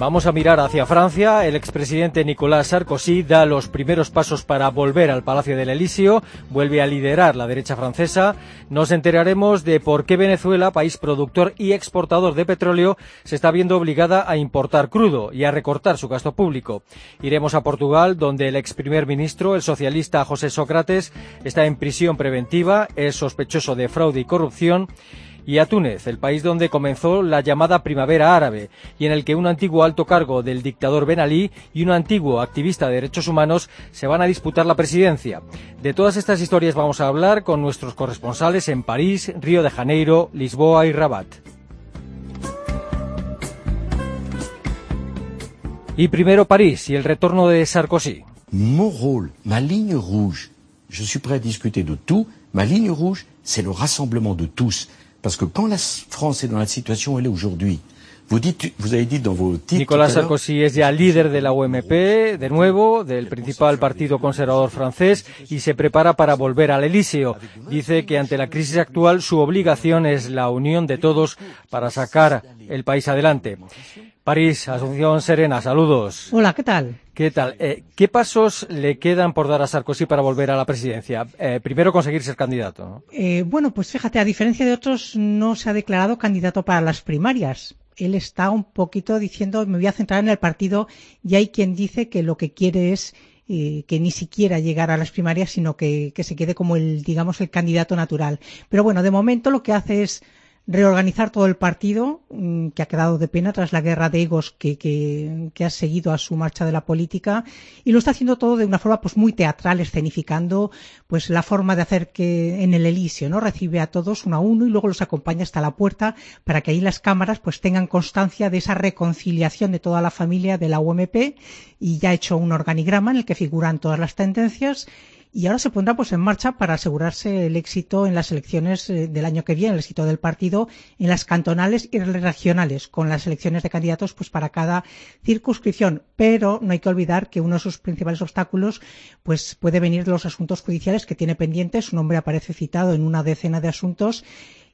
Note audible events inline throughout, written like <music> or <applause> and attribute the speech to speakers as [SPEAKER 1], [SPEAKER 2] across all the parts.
[SPEAKER 1] Vamos a mirar hacia Francia. El expresidente Nicolas Sarkozy da los primeros pasos para volver al Palacio del Elíseo, vuelve a liderar la derecha francesa. Nos enteraremos de por qué Venezuela, país productor y exportador de petróleo, se está viendo obligada a importar crudo y a recortar su gasto público. Iremos a Portugal, donde el ex primer ministro, el socialista José Sócrates, está en prisión preventiva, es sospechoso de fraude y corrupción y a Túnez, el país donde comenzó la llamada Primavera Árabe y en el que un antiguo alto cargo del dictador Ben Ali y un antiguo activista de derechos humanos se van a disputar la presidencia. De todas estas historias vamos a hablar con nuestros corresponsales en París, Río de Janeiro, Lisboa y Rabat. Y primero París y el retorno de Sarkozy.
[SPEAKER 2] Mon rôle, ma ligne rouge, je suis prêt à discuter de tout. Ma ligne rouge, c'est le rassemblement de tous. Parce que quand la France est dans la situation où elle est aujourd'hui, vous, dites, vous avez dit dans vos titres...
[SPEAKER 1] Nicolas Sarkozy es ya líder de la UMP, de nuevo, del principal partido conservador francés, y se prepara para volver al Elíseo. Dice que ante la crisis actual su obligación es la unión de todos para sacar el país adelante. París, Asunción Serena, saludos.
[SPEAKER 3] Hola, ¿qué tal?
[SPEAKER 1] ¿Qué tal? Eh, ¿Qué pasos le quedan por dar a Sarkozy para volver a la presidencia? Eh, primero conseguir ser candidato. ¿no?
[SPEAKER 3] Eh, bueno, pues fíjate, a diferencia de otros, no se ha declarado candidato para las primarias. Él está un poquito diciendo, me voy a centrar en el partido, y hay quien dice que lo que quiere es que ni siquiera llegar a las primarias, sino que, que se quede como el, digamos, el candidato natural. Pero bueno, de momento lo que hace es reorganizar todo el partido, mm, que ha quedado de pena tras la guerra de egos que, que, ha seguido a su marcha de la política, y lo está haciendo todo de una forma pues muy teatral, escenificando pues la forma de hacer que en el Elíseo, ¿no? Recibe a todos uno a uno y luego los acompaña hasta la puerta para que ahí las cámaras pues tengan constancia de esa reconciliación de toda la familia de la UMP y ya ha hecho un organigrama en el que figuran todas las tendencias y ahora se pondrá pues en marcha para asegurarse el éxito en las elecciones del año que viene, el éxito del partido en las cantonales y regionales, con las elecciones de candidatos pues para cada circunscripción. Pero no hay que olvidar que uno de sus principales obstáculos pues puede venir de los asuntos judiciales que tiene pendientes. Su nombre aparece citado en una decena de asuntos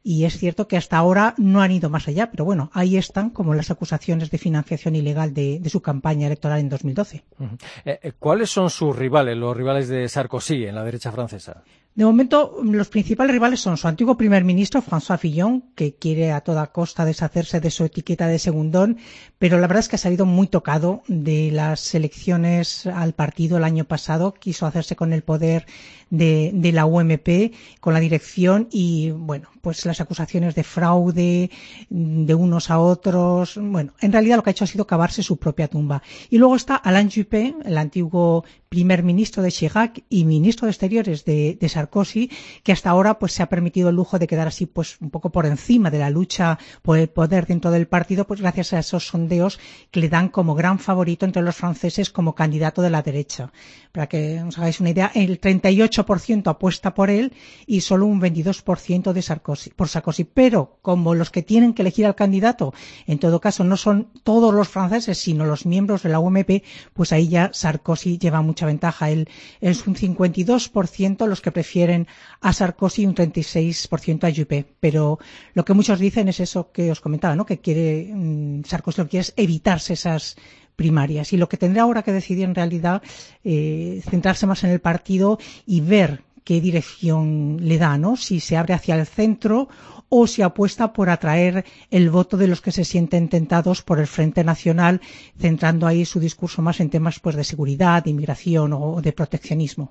[SPEAKER 3] y es cierto que hasta ahora no han ido más allá, pero bueno, ahí están como las acusaciones de financiación ilegal de, de su campaña electoral en 2012.
[SPEAKER 1] Uh -huh. eh, ¿Cuáles son sus rivales, los rivales de Sarkozy en la derecha francesa?
[SPEAKER 3] De momento, los principales rivales son su antiguo primer ministro, François Fillon, que quiere a toda costa deshacerse de su etiqueta de segundón, pero la verdad es que ha salido muy tocado de las elecciones al partido el año pasado. Quiso hacerse con el poder de, de la UMP, con la dirección y, bueno, pues las acusaciones de fraude de unos a otros. Bueno, en realidad lo que ha hecho ha sido cavarse su propia tumba. Y luego está Alain Juppé, el antiguo primer ministro de Chirac y ministro de Exteriores de, de, Sarkozy, que hasta ahora pues se ha permitido el lujo de quedar así pues un poco por encima de la lucha por el poder dentro del partido, pues gracias a esos sondeos que le dan como gran favorito entre los franceses como candidato de la derecha. Para que os hagáis una idea, el 38% apuesta por él y solo un 22% de Sarkozy, por Sarkozy. Pero como los que tienen que elegir al candidato, en todo caso, no son todos los franceses, sino los miembros de la UMP, pues ahí ya Sarkozy lleva mucha ventaja. Él es un 52% los que prefieren a Sarkozy y un 36% a Juppé. Pero lo que muchos dicen es eso que os comentaba, ¿no? Que quiere, mmm, Sarkozy lo que quiere es evitarse esas primarias. Y lo que tendrá ahora que decidir en realidad, eh, centrarse más en el partido y ver qué dirección le da, ¿no? Si se abre hacia el centro o si apuesta por atraer el voto de los que se sienten tentados por el Frente Nacional, centrando ahí su discurso más en temas pues de seguridad, de inmigración o de proteccionismo.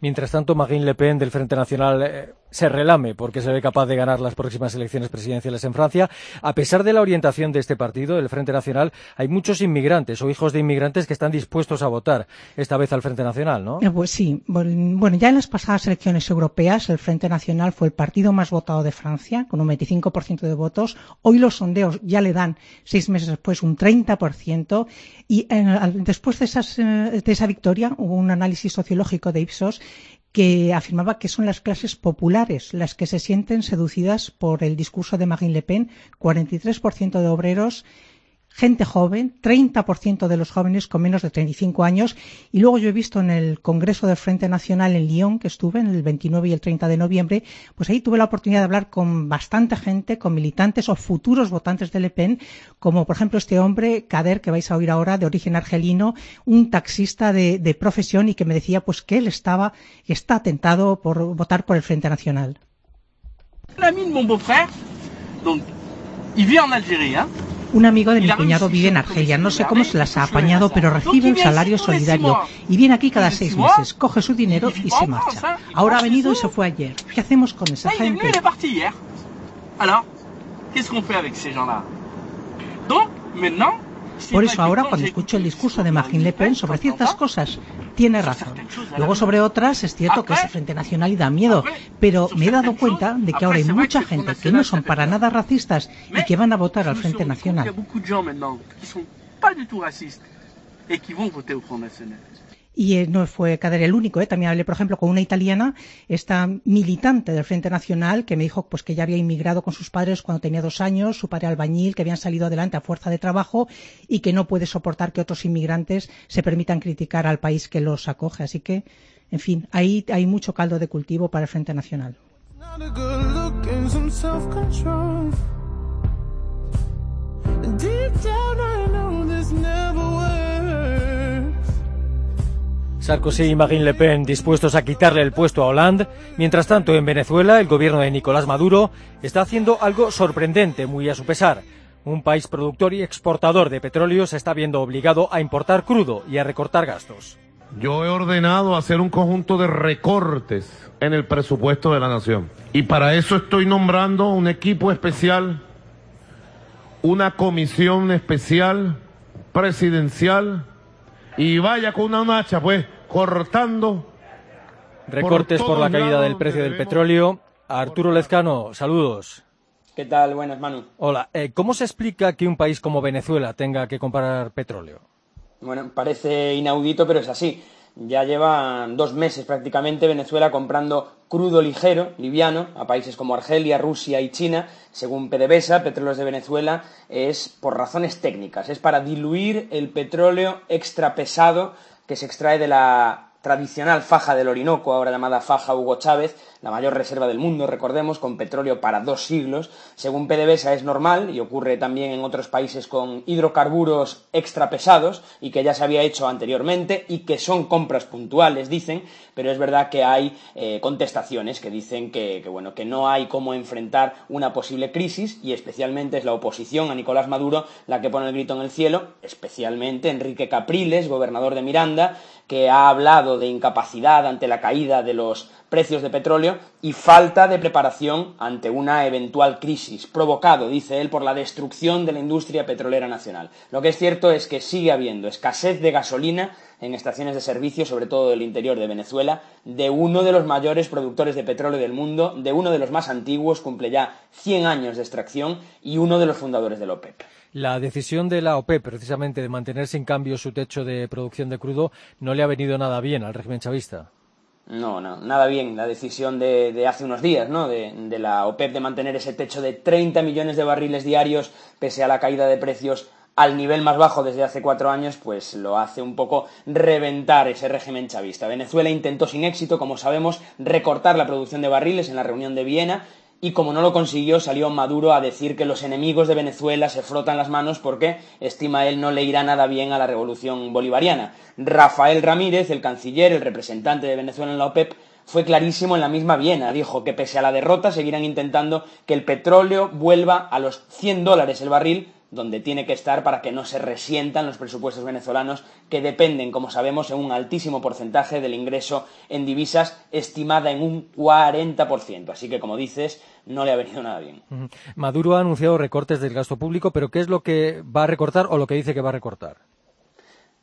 [SPEAKER 1] Mientras tanto, Marine Le Pen del Frente Nacional eh, se relame porque se ve capaz de ganar las próximas elecciones presidenciales en Francia. A pesar de la orientación de este partido, el Frente Nacional, hay muchos inmigrantes o hijos de inmigrantes que están dispuestos a votar esta vez al Frente Nacional, ¿no?
[SPEAKER 3] Eh, pues sí. Bueno, ya en las pasadas elecciones europeas, el Frente Nacional fue el partido más votado de Francia, con un 25% de votos. Hoy los sondeos ya le dan, seis meses después, un 30%. Y en, después de, esas, de esa victoria hubo un análisis sociológico de Ipsos que afirmaba que son las clases populares las que se sienten seducidas por el discurso de Marine Le Pen, 43% de obreros gente joven, 30% de los jóvenes con menos de 35 años. Y luego yo he visto en el Congreso del Frente Nacional en Lyon, que estuve en el 29 y el 30 de noviembre, pues ahí tuve la oportunidad de hablar con bastante gente, con militantes o futuros votantes de Le Pen, como por ejemplo este hombre, Kader, que vais a oír ahora, de origen argelino, un taxista de, de profesión y que me decía pues que él estaba, está atentado por votar por el Frente Nacional. Un amigo de mi cuñado vive en Argelia. No sé cómo se las ha apañado, pero recibe un salario solidario. Y viene aquí cada seis meses, coge su dinero y se marcha. Ahora ha venido y se fue ayer. ¿Qué hacemos con esa gente? Por eso ahora cuando escucho el discurso de Marine Le Pen sobre ciertas cosas, tiene razón. Luego sobre otras es cierto que ese Frente Nacional da miedo, pero me he dado cuenta de que ahora hay mucha gente que no son para nada racistas y que van a votar al Frente Nacional. Y eh, no fue Kader el único, ¿eh? también hablé, por ejemplo, con una italiana, esta militante del Frente Nacional, que me dijo pues que ya había inmigrado con sus padres cuando tenía dos años, su padre albañil, que habían salido adelante a fuerza de trabajo y que no puede soportar que otros inmigrantes se permitan criticar al país que los acoge. Así que, en fin, ahí hay mucho caldo de cultivo para el Frente Nacional.
[SPEAKER 1] Sarkozy y Marine Le Pen dispuestos a quitarle el puesto a Hollande. Mientras tanto, en Venezuela, el gobierno de Nicolás Maduro está haciendo algo sorprendente, muy a su pesar. Un país productor y exportador de petróleo se está viendo obligado a importar crudo y a recortar gastos.
[SPEAKER 4] Yo he ordenado hacer un conjunto de recortes en el presupuesto de la nación. Y para eso estoy nombrando un equipo especial, una comisión especial presidencial y vaya con una hacha, pues, cortando.
[SPEAKER 1] Recortes por, la caída del precio del petróleo. Arturo Lezcano, saludos.
[SPEAKER 5] ¿Qué tal? Buenas, Manu.
[SPEAKER 1] Hola. Eh, ¿Cómo se explica que un país como Venezuela tenga que comprar petróleo?
[SPEAKER 5] Bueno, parece inaudito, pero es así. Ya llevan dos meses prácticamente Venezuela comprando crudo ligero, liviano, a países como Argelia, Rusia y China. Según PDVSA, Petróleos de Venezuela, es por razones técnicas, es para diluir el petróleo extra pesado que se extrae de la tradicional faja del Orinoco, ahora llamada faja Hugo Chávez, la mayor reserva del mundo, recordemos, con petróleo para dos siglos. Según PDVSA es normal y ocurre también en otros países con hidrocarburos extra pesados y que ya se había hecho anteriormente y que son compras puntuales, dicen, pero es verdad que hay eh, contestaciones que dicen que, que, bueno, que no hay cómo enfrentar una posible crisis y especialmente es la oposición a Nicolás Maduro la que pone el grito en el cielo, especialmente Enrique Capriles, gobernador de Miranda, que ha hablado de incapacidad ante la caída de los precios de petróleo y falta de preparación ante una eventual crisis, provocado, dice él, por la destrucción de la industria petrolera nacional. Lo que es cierto es que sigue habiendo escasez de gasolina en estaciones de servicio, sobre todo del interior de Venezuela, de uno de los mayores productores de petróleo del mundo, de uno de los más antiguos, cumple ya 100 años de extracción y uno de los fundadores de la OPEP.
[SPEAKER 1] La decisión de la OPEP, precisamente, de mantener sin cambio su techo de producción de crudo, no le ha venido nada bien al régimen chavista.
[SPEAKER 5] No, no, nada bien la decisión de, de hace unos días, ¿no? De, de, la OPEP de mantener ese techo de 30 millones de barriles diarios pese a la caída de precios al nivel más bajo desde hace cuatro años, pues lo hace un poco reventar ese régimen chavista. Venezuela intentó sin éxito, como sabemos, recortar la producción de barriles en la reunión de Viena y como no lo consiguió, salió Maduro a decir que los enemigos de Venezuela se frotan las manos porque, estima él, no le irá nada bien a la revolución bolivariana. Rafael Ramírez, el canciller, el representante de Venezuela en la OPEP, fue clarísimo en la misma Viena. Dijo que pese a la derrota seguirán intentando que el petróleo vuelva a los 100 dólares el barril donde tiene que estar para que no se resientan los presupuestos venezolanos que dependen, como sabemos, en un altísimo porcentaje del ingreso en divisas, estimada en un 40%. Así que, como dices, no le ha venido nada bien.
[SPEAKER 1] Maduro ha anunciado recortes del gasto público, pero ¿qué es lo que va a recortar o lo que dice que va a recortar?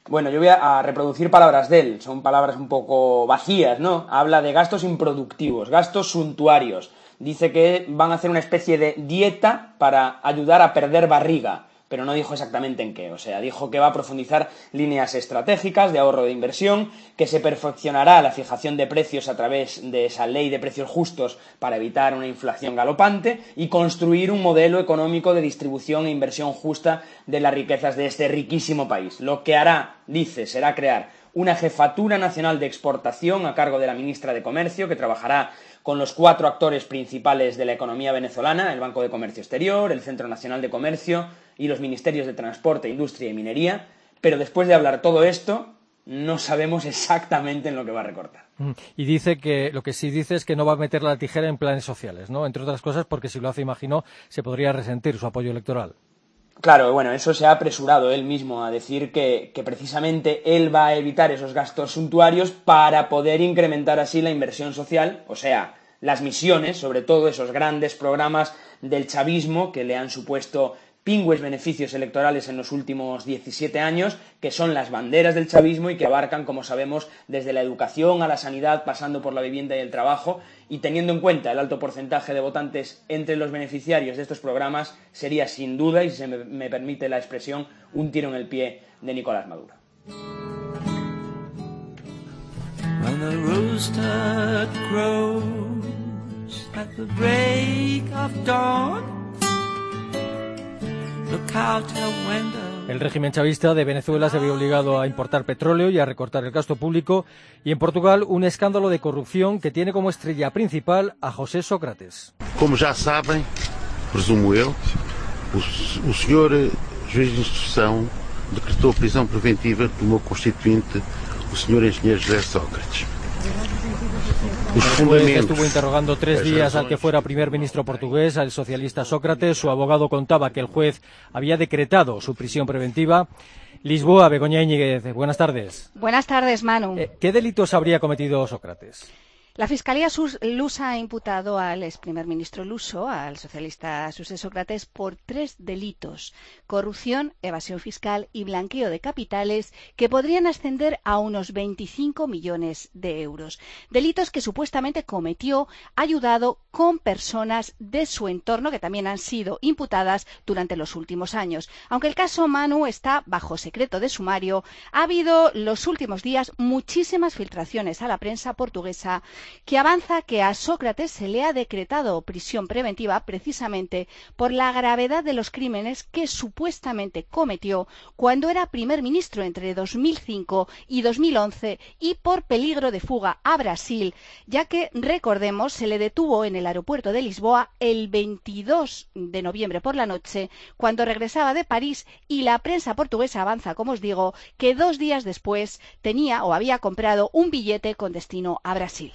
[SPEAKER 5] Bueno, yo voy a reproducir palabras de él, son palabras un poco vacías, ¿no? Habla de gastos improductivos, gastos suntuarios, dice que van a hacer una especie de dieta para ayudar a perder barriga. pero no dijo exactamente en qué. O sea, dijo que va a profundizar líneas estratégicas de ahorro de inversión, que se perfeccionará la fijación de precios a través de esa ley de precios justos para evitar una inflación galopante y construir un modelo económico de distribución e inversión justa de las riquezas de este riquísimo país. Lo que hará, dice, será crear una jefatura nacional de exportación a cargo de la ministra de Comercio, que trabajará con los cuatro actores principales de la economía venezolana, el Banco de Comercio Exterior, el Centro Nacional de Comercio y los Ministerios de Transporte, Industria y Minería, pero después de hablar todo esto, no sabemos <laughs> exactamente en lo que va a recortar.
[SPEAKER 1] Mm. Y dice que lo que sí dice es que no va a meter la tijera en planes sociales, ¿no? Entre otras cosas porque si lo hace, imagino, se podría resentir su apoyo electoral.
[SPEAKER 5] Claro, bueno, eso se ha apresurado él mismo a decir que, que, precisamente él va a evitar esos gastos suntuarios para poder incrementar así la inversión social, o sea, las misiones, sobre todo esos grandes programas del chavismo que le han supuesto pingües beneficios electorales en los últimos 17 años, que son las banderas del chavismo y que abarcan, como sabemos, desde la educación a la sanidad, pasando por la vivienda y el trabajo, y teniendo en cuenta el alto porcentaje de votantes entre los beneficiarios de estos programas, sería sin duda, y si se me, permite la expresión, un tiro en el pie de Nicolás Maduro.
[SPEAKER 1] El régimen chavista de Venezuela se había obligado a importar petróleo y a recortar el gasto público y en Portugal un escándalo de corrupción que tiene como estrella principal a José Sócrates.
[SPEAKER 6] Como ya saben, presumo yo, el señor juez de instrucción decretó prisión preventiva do meu constituinte, o señor engenheiro José Sócrates.
[SPEAKER 1] El estuvo interrogando tres días al que fuera primer ministro portugués, al socialista Sócrates. Su abogado contaba que el juez había decretado su prisión preventiva. Lisboa, Begoña Íñiguez, buenas tardes.
[SPEAKER 7] Buenas tardes, Manu.
[SPEAKER 1] Eh, ¿Qué delitos habría cometido Sócrates?
[SPEAKER 7] La Fiscalía lusa ha imputado al ex primer ministro luso, al socialista José Sócrates, por tres delitos: corrupción, evasión fiscal y blanqueo de capitales, que podrían ascender a unos 25 millones de euros. Delitos que supuestamente cometió ayudado con personas de su entorno que también han sido imputadas durante los últimos años. Aunque el caso Manu está bajo secreto de sumario, ha habido los últimos días muchísimas filtraciones a la prensa portuguesa que avanza que a Sócrates se le ha decretado prisión preventiva precisamente por la gravedad de los crímenes que supuestamente cometió cuando era primer ministro entre 2005 y 2011 y por peligro de fuga a Brasil, ya que, recordemos, se le detuvo en el aeropuerto de Lisboa el 22 de noviembre por la noche cuando regresaba de París y la prensa portuguesa avanza, como os digo, que dos días después tenía o había comprado un billete con destino a Brasil.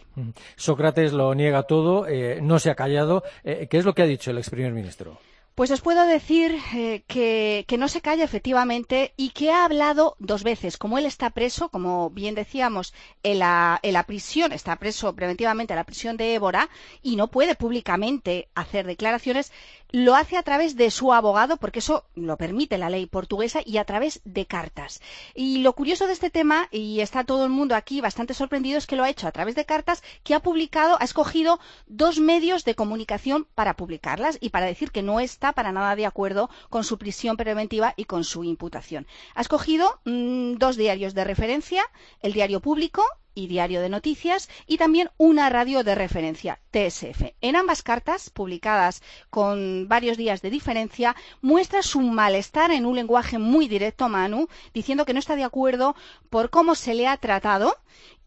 [SPEAKER 1] Sócrates lo niega todo, eh, no se ha callado. Eh, ¿Qué es lo que ha dicho el ex primer ministro?
[SPEAKER 7] Pues os puedo decir eh, que, no se calla efectivamente y que ha hablado dos veces. Como él está preso, como bien decíamos, en la, en la prisión, está preso preventivamente en la prisión de Évora y no puede públicamente hacer declaraciones, lo hace a través de su abogado, porque eso lo permite la ley portuguesa, y a través de cartas. Y lo curioso de este tema, y está todo el mundo aquí bastante sorprendido, es que lo ha hecho a través de cartas que ha publicado, ha escogido dos medios de comunicación para publicarlas y para decir que no está para nada de acuerdo con su prisión preventiva y con su imputación. Ha escogido mm, dos diarios de referencia, el diario público y Diario de Noticias y también una radio de referencia, TSF. En ambas cartas, publicadas con varios días de diferencia, muestra su malestar en un lenguaje muy directo, Manu, diciendo que no está de acuerdo por cómo se le ha tratado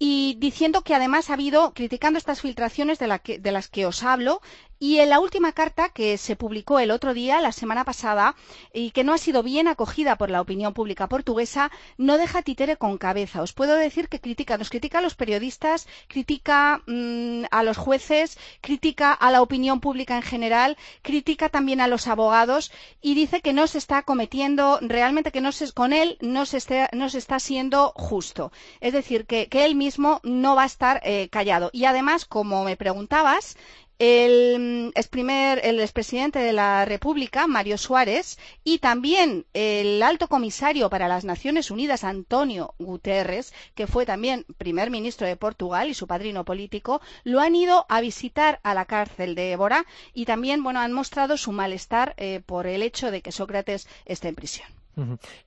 [SPEAKER 7] y diciendo que además ha habido, criticando estas filtraciones de, las que os hablo, y en la última carta que se publicó el otro día, la semana pasada, y que no ha sido bien acogida por la opinión pública portuguesa, no deja títere con cabeza. Os puedo decir que critica, nos critica a los periodistas, critica mm, a los jueces, critica a la opinión pública en general, critica también a los abogados y dice que no se está cometiendo, realmente que no se, con él no se, no se está siendo justo. Es decir, que, que él mismo no va a estar eh, callado. Y además, como me preguntabas, el, ex primer, el expresidente de la República, Mario Suárez, y también el alto comisario para las Naciones Unidas, Antonio Guterres, que fue también primer ministro de Portugal y su padrino político, lo han ido a visitar a la cárcel de Évora y también bueno, han mostrado su malestar eh, por el hecho de que Sócrates esté en prisión.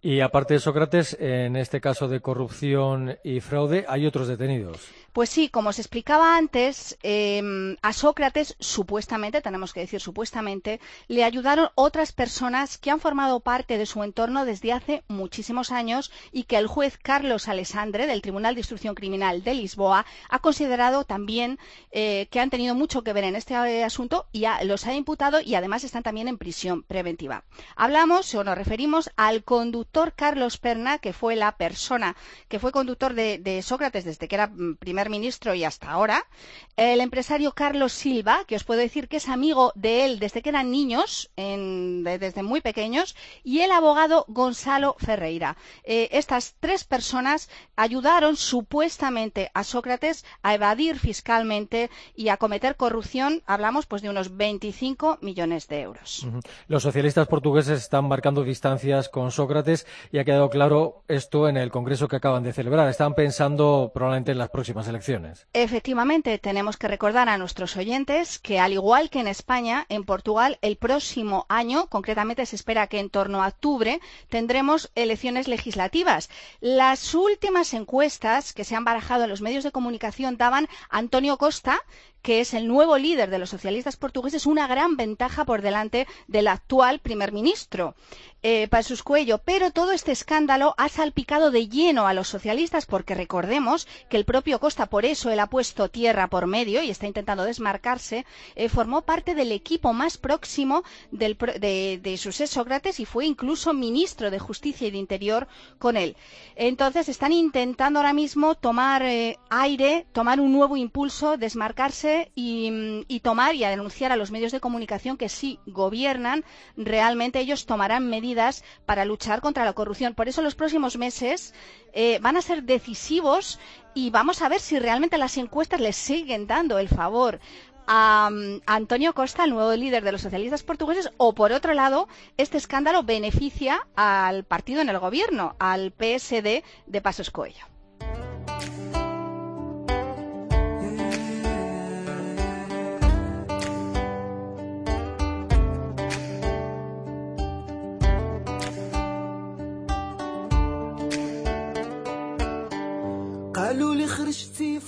[SPEAKER 1] Y aparte de Sócrates, en este caso de corrupción y fraude, hay otros detenidos.
[SPEAKER 7] Pues sí, como os explicaba antes, eh, a Sócrates supuestamente, tenemos que decir supuestamente, le ayudaron otras personas que han formado parte de su entorno desde hace muchísimos años y que el juez Carlos Alessandre del Tribunal de Instrucción Criminal de Lisboa ha considerado también eh, que han tenido mucho que ver en este asunto y los ha imputado y además están también en prisión preventiva. Hablamos o nos referimos al conductor Carlos Perna, que fue la persona que fue conductor de, de Sócrates desde que era mm, ministro y hasta ahora, el empresario Carlos Silva, que os puedo decir que es amigo de él desde que eran niños, desde muy pequeños, y el abogado Gonzalo Ferreira. Eh, estas tres personas ayudaron supuestamente a Sócrates a evadir fiscalmente y a cometer corrupción. Hablamos pues de unos 25 millones de euros.
[SPEAKER 1] Los socialistas portugueses están marcando distancias con Sócrates y ha quedado claro esto en el congreso que acaban de celebrar. Están pensando probablemente en las próximas
[SPEAKER 7] Efectivamente, tenemos que recordar a nuestros oyentes que, al igual que en España, en Portugal, el próximo año, concretamente se espera que en torno a octubre, tendremos elecciones legislativas. Las últimas encuestas que se han barajado en los medios de comunicación daban a Antonio Costa, que es el nuevo líder de los socialistas portugueses, una gran ventaja por delante del actual primer ministro, eh, sus Cuello. Pero todo este escándalo ha salpicado de lleno a los socialistas, porque recordemos que el propio Costa, por eso él ha puesto tierra por medio y está intentando desmarcarse, eh, formó parte del equipo más próximo del, de, de José Sócrates y fue incluso ministro de Justicia y de Interior con él. Entonces están intentando ahora mismo tomar eh, aire, tomar un nuevo impulso, desmarcarse y, tomar y a denunciar a los medios de comunicación que si gobiernan, realmente ellos tomarán medidas para luchar contra la corrupción. Por eso los próximos meses eh, van a ser decisivos y vamos a ver si realmente las encuestas les siguen dando el favor a, Antonio Costa, el nuevo líder de los socialistas portugueses, o por otro lado, este escándalo beneficia al partido en el gobierno, al PSD de Pasos Coelho.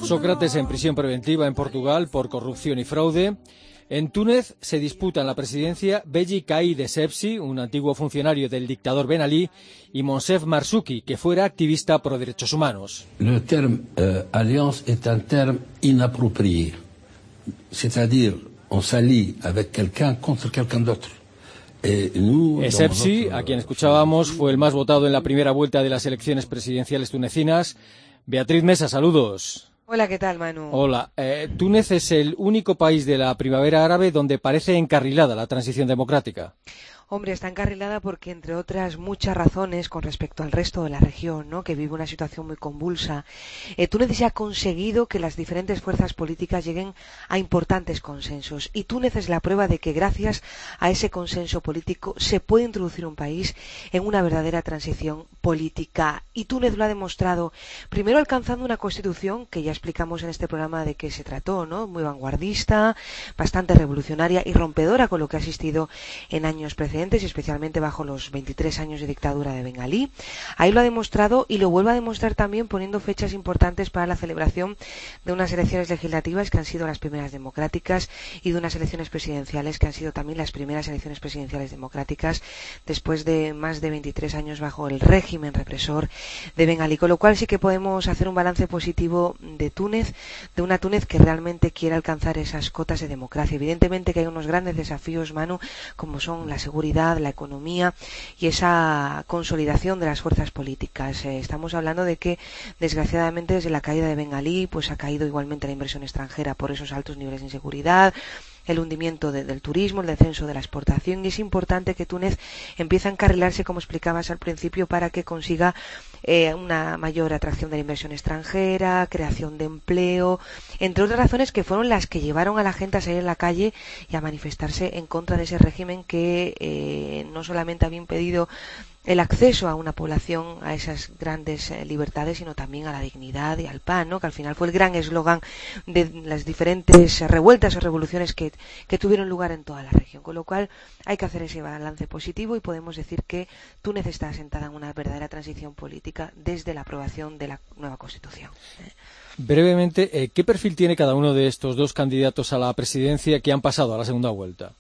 [SPEAKER 1] Sócrates en prisión preventiva en Portugal por corrupción y fraude. En Túnez se disputan la presidencia Beji Caí de Sepsi, un antiguo funcionario del dictador Ben Ali, y Monsef Marsouki, que fuera activista pro derechos humanos.
[SPEAKER 8] Le terme euh, alliance est un terme inapproprié. C'est-à-dire, on s'allie avec quelqu'un contre quelqu'un d'autre.
[SPEAKER 1] Sepsi, a quien escuchábamos, fue el más votado en la primera vuelta de las elecciones presidenciales tunecinas. Beatriz Mesa, saludos.
[SPEAKER 9] Hola, ¿qué tal, Manu?
[SPEAKER 1] Hola. Eh, Túnez es el único país de la primavera árabe donde parece encarrilada la transición democrática.
[SPEAKER 9] Hombre, está encarrilada porque, entre otras muchas razones, con respecto al resto de la región, ¿no? que vive una situación muy convulsa, eh, Túnez ya ha conseguido que las diferentes fuerzas políticas lleguen a importantes consensos. Y Túnez es la prueba de que, gracias a ese consenso político, se puede introducir un país en una verdadera transición política. Y Túnez lo ha demostrado, primero alcanzando una constitución que ya explicamos en este programa de qué se trató, ¿no? muy vanguardista, bastante revolucionaria y rompedora con lo que ha asistido en años precedentes y especialmente bajo los 23 años de dictadura de Bengalí. Ahí lo ha demostrado y lo vuelve a demostrar también poniendo fechas importantes para la celebración de unas elecciones legislativas que han sido las primeras democráticas y de unas elecciones presidenciales que han sido también las primeras elecciones presidenciales democráticas después de más de 23 años bajo el régimen represor de Bengalí. Con lo cual sí que podemos hacer un balance positivo de Túnez, de una Túnez que realmente quiere alcanzar esas cotas de democracia. Evidentemente que hay unos grandes desafíos, Manu, como son la seguridad la economía y esa consolidación de las fuerzas políticas. Eh, estamos hablando de que, desgraciadamente, desde la caída de Bengalí, pues ha caído igualmente la inversión extranjera por esos altos niveles de inseguridad, el hundimiento del turismo, el descenso de la exportación y es importante que Túnez empiece a encarrilarse, como explicabas al principio, para que consiga eh, una mayor atracción de la inversión extranjera, creación de empleo, entre otras razones que fueron las que llevaron a la gente a salir a la calle y a manifestarse en contra de ese régimen que eh, no solamente había impedido el acceso a una población a esas grandes eh, libertades, sino también a la dignidad y al pan, ¿no? que al final fue el gran eslogan de las diferentes revueltas o revoluciones que, tuvieron lugar en toda la región. Con lo cual hay que hacer ese balance positivo y podemos decir que Túnez está asentada en una verdadera transición política desde la aprobación de la nueva Constitución.
[SPEAKER 1] Brevemente, eh, ¿qué perfil tiene cada uno de estos dos candidatos a la presidencia que han pasado a la segunda vuelta?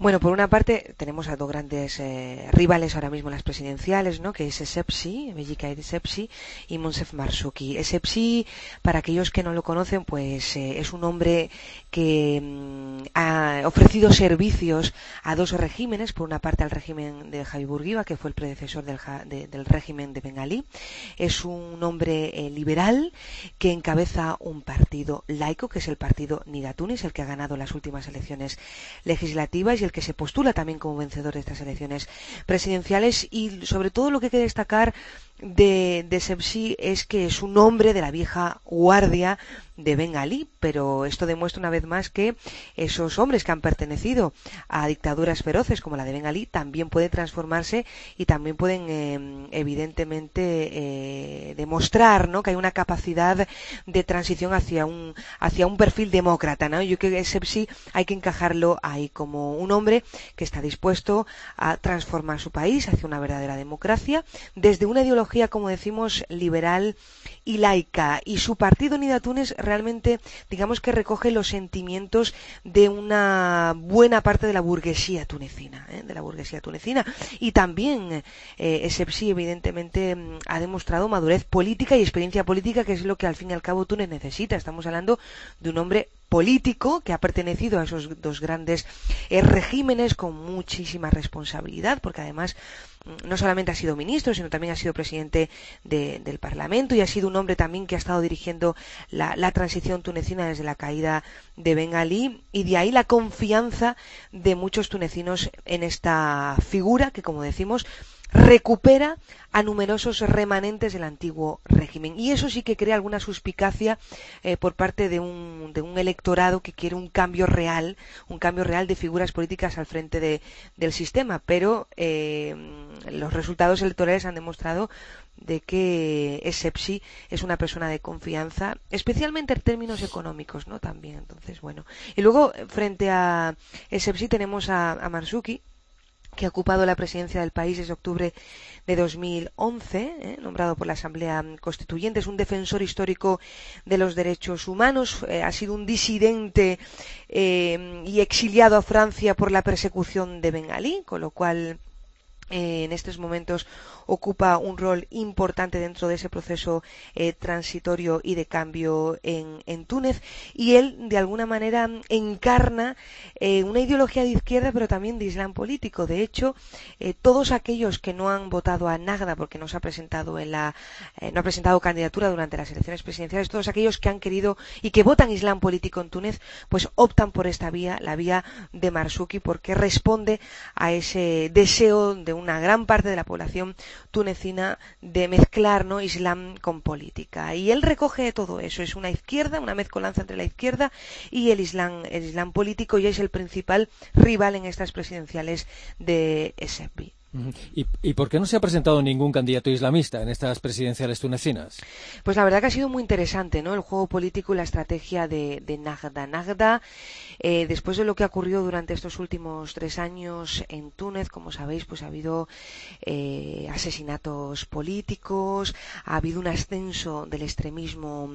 [SPEAKER 9] Bueno, por una parte tenemos a dos grandes eh, rivales ahora mismo en las presidenciales, ¿no? Que es Essebsi, Mejika Essebsi y Monsef Marzuki. Essebsi, para aquellos que no lo conocen, pues eh, es un hombre que mm, ha ofrecido servicios a dos regímenes, por una parte al régimen de Javi Burguiba, que fue el predecesor del, del régimen de Bengalí. Es un hombre eh, liberal que encabeza un partido laico, que es el partido Nidatunis, el que ha ganado las últimas elecciones legislativas y el que se postula también como vencedor de estas elecciones presidenciales y sobre todo lo que hay que destacar de, de Sepsi es que es un hombre de la vieja guardia de Bengalí, pero esto demuestra una vez más que esos hombres que han pertenecido a dictaduras feroces como la de Bengalí también pueden transformarse y también pueden eh, evidentemente eh, demostrar ¿no? que hay una capacidad de transición hacia un hacia un perfil demócrata. ¿no? Yo creo que Sepsi hay que encajarlo ahí como un hombre que está dispuesto a transformar su país hacia una verdadera democracia desde una ideología como decimos, liberal y laica. Y su partido Nidatunes realmente, digamos que recoge los sentimientos de una buena parte de la burguesía tunecina, ¿eh? de la burguesía tunecina. Y también eh, Essebsi, evidentemente, mm, ha demostrado madurez política y experiencia política, que es lo que al fin y al cabo Túnez necesita. Estamos hablando de un hombre político que ha pertenecido a esos dos grandes eh, regímenes con muchísima responsabilidad, porque además mm, no solamente ha sido ministro, sino también ha sido presidente del Parlamento y ha sido un hombre también que ha estado dirigiendo la, la, transición tunecina desde la caída de Ben Ali y de ahí la confianza de muchos tunecinos en esta figura que, como decimos, recupera a numerosos remanentes del antiguo régimen. Y eso sí que crea alguna suspicacia eh, por parte de un, de un, electorado que quiere un cambio real, un cambio real de figuras políticas al frente de, del sistema. Pero eh, los resultados electorales han demostrado de que Essepsi es una persona de confianza, especialmente en términos económicos, ¿no? También, entonces, bueno. Y luego, frente a Essepsi tenemos a, a Marzuki, que ha ocupado la presidencia del país desde octubre de 2011, eh, nombrado por la Asamblea Constituyente. Es un defensor histórico de los derechos humanos. Eh, ha sido un disidente eh, y exiliado a Francia por la persecución de Bengalí, con lo cual en estos momentos ocupa un rol importante dentro de ese proceso eh, transitorio y de cambio en, en, Túnez. Y él de alguna manera encarna eh, una ideología de izquierda pero también de islam político. De hecho eh, todos aquellos que no han votado a Nagda porque no se ha presentado en la eh, no ha presentado candidatura durante las elecciones presidenciales todos aquellos que han querido y que votan islam político en Túnez pues optan por esta vía la vía de Marzuki porque responde a ese deseo de una gran parte de la población tunecina de mezclar ¿no? Islam con política. Y él recoge todo eso. Es una izquierda, una mezcolanza entre la izquierda y el Islam, el Islam político y es el principal rival en estas presidenciales de SFB.
[SPEAKER 1] ¿Y, ¿Y, por qué no se ha presentado ningún candidato islamista en estas presidenciales tunecinas?
[SPEAKER 9] Pues la verdad que ha sido muy interesante, ¿no? El juego político y la estrategia de, de Nagda. Nagda, eh, después de lo que ha ocurrido durante estos últimos tres años en Túnez, como sabéis, pues ha habido eh, asesinatos políticos, ha habido un ascenso del extremismo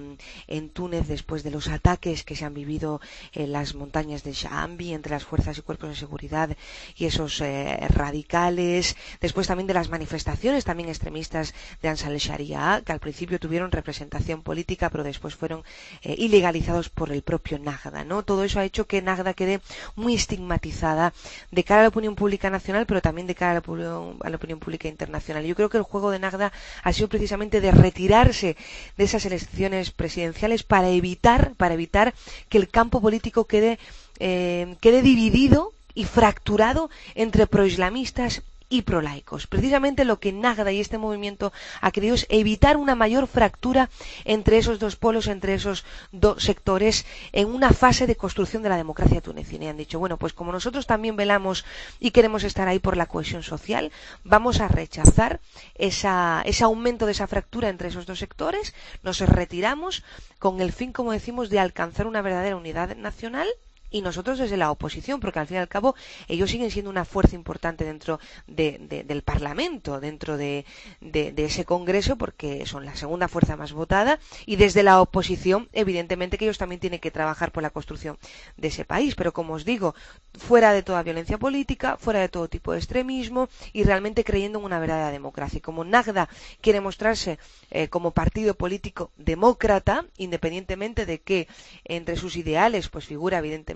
[SPEAKER 9] en Túnez después de los ataques que se han vivido en las montañas de Shaambi entre las fuerzas y cuerpos de seguridad y esos eh, radicales después, también de las manifestaciones también extremistas de Ansar Sharia, que al principio tuvieron representación política, pero después fueron eh, ilegalizados por el propio Nagda, ¿no? Todo eso ha hecho que Nagda quede muy estigmatizada de cara a la opinión pública nacional, pero también de cara a la, opinión, a la opinión pública internacional. Yo creo que el juego de Nagda ha sido precisamente de retirarse de esas elecciones presidenciales para evitar, para evitar que el campo político quede, eh, quede dividido y fracturado entre proislamistas y prolaicos. Precisamente lo que Nagda y este movimiento ha querido es evitar una mayor fractura entre esos dos polos, entre esos dos sectores, en una fase de construcción de la democracia tunecina. Y han dicho, bueno, pues como nosotros también velamos y queremos estar ahí por la cohesión social, vamos a rechazar ese aumento de esa fractura entre esos dos sectores, nos retiramos con el fin, como decimos, de alcanzar una verdadera unidad nacional y nosotros desde la oposición, porque al fin y al cabo ellos siguen siendo una fuerza importante dentro del Parlamento, dentro de, ese Congreso, porque son la segunda fuerza más votada, y desde la oposición, evidentemente que ellos también tienen que trabajar por la construcción de ese país. Pero como os digo, fuera de toda violencia política, fuera de todo tipo de extremismo y realmente creyendo en una verdadera democracia. Y como Nagda quiere mostrarse eh, como partido político demócrata, independientemente de que entre sus ideales pues figura evidentemente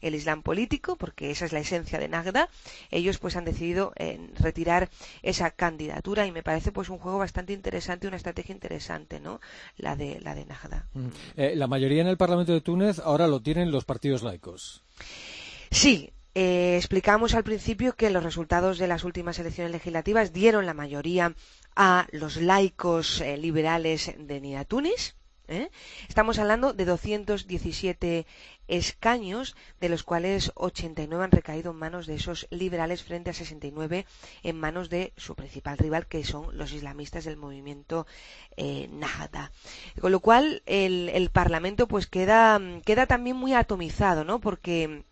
[SPEAKER 9] el Islam político, porque esa es la esencia de Nagda, ellos pues han decidido eh, retirar esa candidatura y me parece pues un juego bastante interesante, una estrategia interesante, ¿no? La de la de Nagda.
[SPEAKER 1] Mm. Eh, la mayoría en el Parlamento de Túnez ahora lo tienen los partidos laicos.
[SPEAKER 9] Sí, eh, explicamos al principio que los resultados de las últimas elecciones legislativas dieron la mayoría a los laicos liberales de Nida Túnez. Estamos hablando de 217 escaños, de los cuales 89 han recaído en manos de esos liberales frente a 69 en manos de su principal rival, que son los islamistas del movimiento eh, Nahda. Con lo cual, el, el Parlamento pues queda, queda también muy atomizado, ¿no? Porque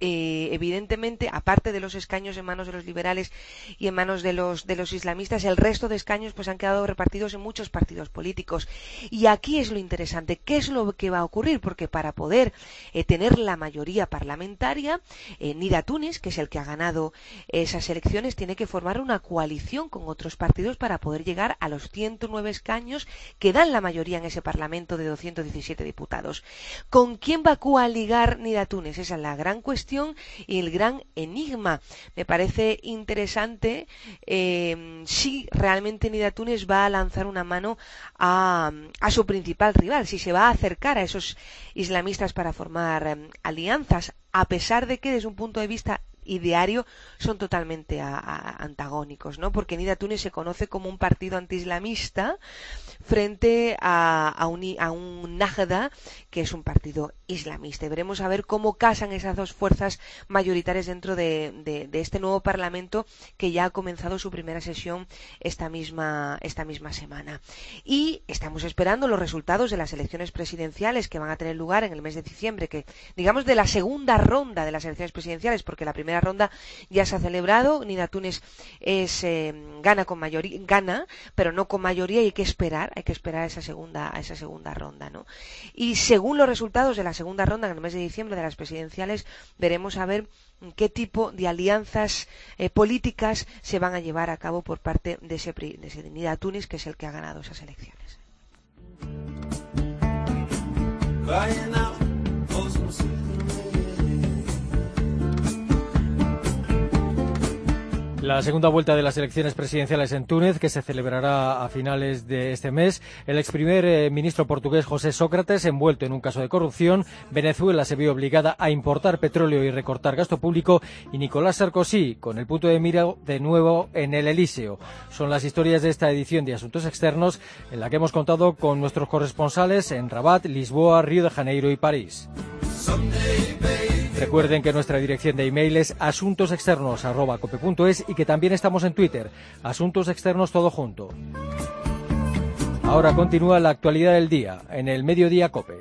[SPEAKER 9] eh, evidentemente, aparte de los escaños en manos de los liberales y en manos de los, de los islamistas, el resto de escaños pues han quedado repartidos en muchos partidos políticos. Y aquí es lo interesante, ¿qué es lo que va a ocurrir? Porque para poder eh, tener la mayoría parlamentaria, eh, Nida Túnez, que es el que ha ganado esas elecciones, tiene que formar una coalición con otros partidos para poder llegar a los 109 escaños que dan la mayoría en ese parlamento de 217 diputados. ¿Con quién va a coaligar Nida Túnez? Esa es la gran cuestión y el gran enigma. Me parece interesante eh, si realmente Nida Túnez va a lanzar una mano a, su principal rival, si se va a acercar a esos islamistas para formar eh, alianzas, a pesar de que desde un punto de vista ideario son totalmente antagónicos, ¿no? Porque Nida Túnez se conoce como un partido antiislamista frente a, un, a un Najda, que es un partido islamista. Y veremos a ver cómo casan esas dos fuerzas mayoritarias dentro de, este nuevo Parlamento que ya ha comenzado su primera sesión esta misma, esta misma semana. Y estamos esperando los resultados de las elecciones presidenciales que van a tener lugar en el mes de diciembre, que digamos de la segunda ronda de las elecciones presidenciales, porque la primera ronda ya se ha celebrado, Nida Túnez es, eh, gana con mayoría, gana, pero no con mayoría y hay que esperar, hay que esperar a esa segunda, a esa segunda ronda, ¿no? Y según los resultados de la segunda ronda en el mes de diciembre de las presidenciales, veremos a ver qué tipo de alianzas eh, políticas se van a llevar a cabo por parte de ese, de Nida Túnez, que es el que ha ganado esas elecciones.
[SPEAKER 1] La segunda vuelta de las elecciones presidenciales en Túnez, que se celebrará a finales de este mes. El ex primer eh, ministro portugués José Sócrates, envuelto en un caso de corrupción. Venezuela se vio obligada a importar petróleo y recortar gasto público. Y Nicolás Sarkozy, con el punto de mira de nuevo en el Elíseo. Son las historias de esta edición de Asuntos Externos, en la que hemos contado con nuestros corresponsales en Rabat, Lisboa, Río de Janeiro y París. Recuerden que nuestra dirección de email es asuntosexternos.cope.es y que también estamos en Twitter, Asuntos Externos Todo Junto. Ahora continúa la actualidad del día en el Mediodía Cope.